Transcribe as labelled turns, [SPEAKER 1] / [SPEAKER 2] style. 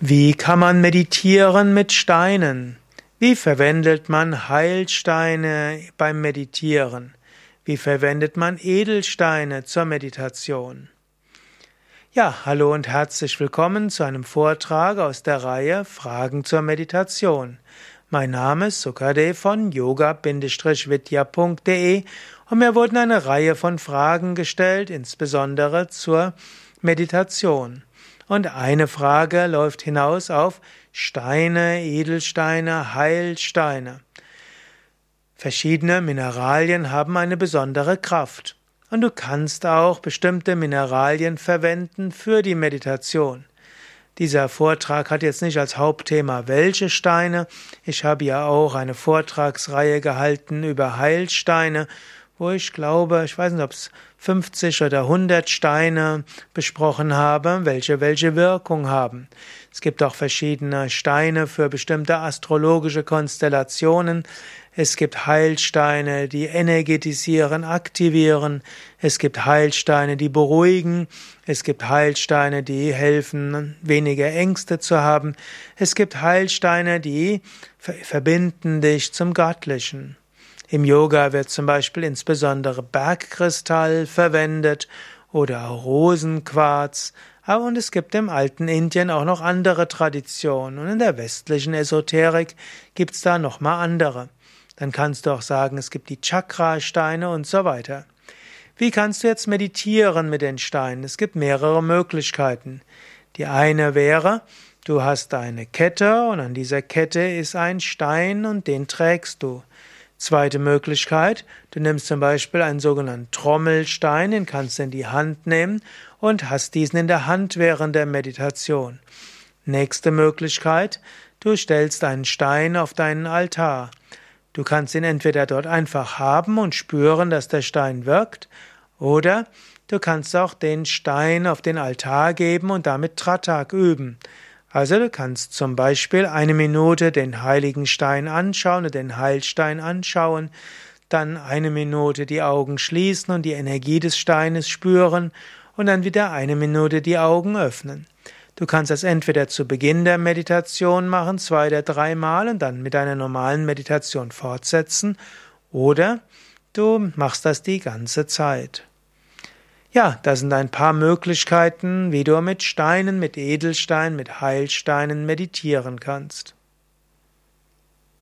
[SPEAKER 1] Wie kann man meditieren mit Steinen? Wie verwendet man Heilsteine beim Meditieren? Wie verwendet man Edelsteine zur Meditation? Ja, hallo und herzlich willkommen zu einem Vortrag aus der Reihe Fragen zur Meditation. Mein Name ist Sukade von yoga-vidya.de und mir wurden eine Reihe von Fragen gestellt, insbesondere zur Meditation. Und eine Frage läuft hinaus auf Steine, Edelsteine, Heilsteine. Verschiedene Mineralien haben eine besondere Kraft. Und du kannst auch bestimmte Mineralien verwenden für die Meditation. Dieser Vortrag hat jetzt nicht als Hauptthema welche Steine. Ich habe ja auch eine Vortragsreihe gehalten über Heilsteine wo ich glaube, ich weiß nicht, ob es 50 oder 100 Steine besprochen habe, welche welche Wirkung haben. Es gibt auch verschiedene Steine für bestimmte astrologische Konstellationen. Es gibt Heilsteine, die energetisieren, aktivieren. Es gibt Heilsteine, die beruhigen. Es gibt Heilsteine, die helfen, weniger Ängste zu haben. Es gibt Heilsteine, die verbinden dich zum Göttlichen. Im Yoga wird zum Beispiel insbesondere Bergkristall verwendet oder Rosenquarz. Und es gibt im alten Indien auch noch andere Traditionen. Und in der westlichen Esoterik gibt's da nochmal andere. Dann kannst du auch sagen, es gibt die Chakrasteine und so weiter. Wie kannst du jetzt meditieren mit den Steinen? Es gibt mehrere Möglichkeiten. Die eine wäre, du hast eine Kette und an dieser Kette ist ein Stein und den trägst du. Zweite Möglichkeit, du nimmst zum Beispiel einen sogenannten Trommelstein, den kannst du in die Hand nehmen und hast diesen in der Hand während der Meditation. Nächste Möglichkeit, du stellst einen Stein auf deinen Altar. Du kannst ihn entweder dort einfach haben und spüren, dass der Stein wirkt, oder du kannst auch den Stein auf den Altar geben und damit Tratak üben. Also du kannst zum Beispiel eine Minute den heiligen Stein anschauen und den Heilstein anschauen, dann eine Minute die Augen schließen und die Energie des Steines spüren und dann wieder eine Minute die Augen öffnen. Du kannst das entweder zu Beginn der Meditation machen, zwei oder dreimal und dann mit deiner normalen Meditation fortsetzen, oder du machst das die ganze Zeit. Ja, das sind ein paar Möglichkeiten, wie du mit Steinen, mit Edelsteinen, mit Heilsteinen meditieren kannst.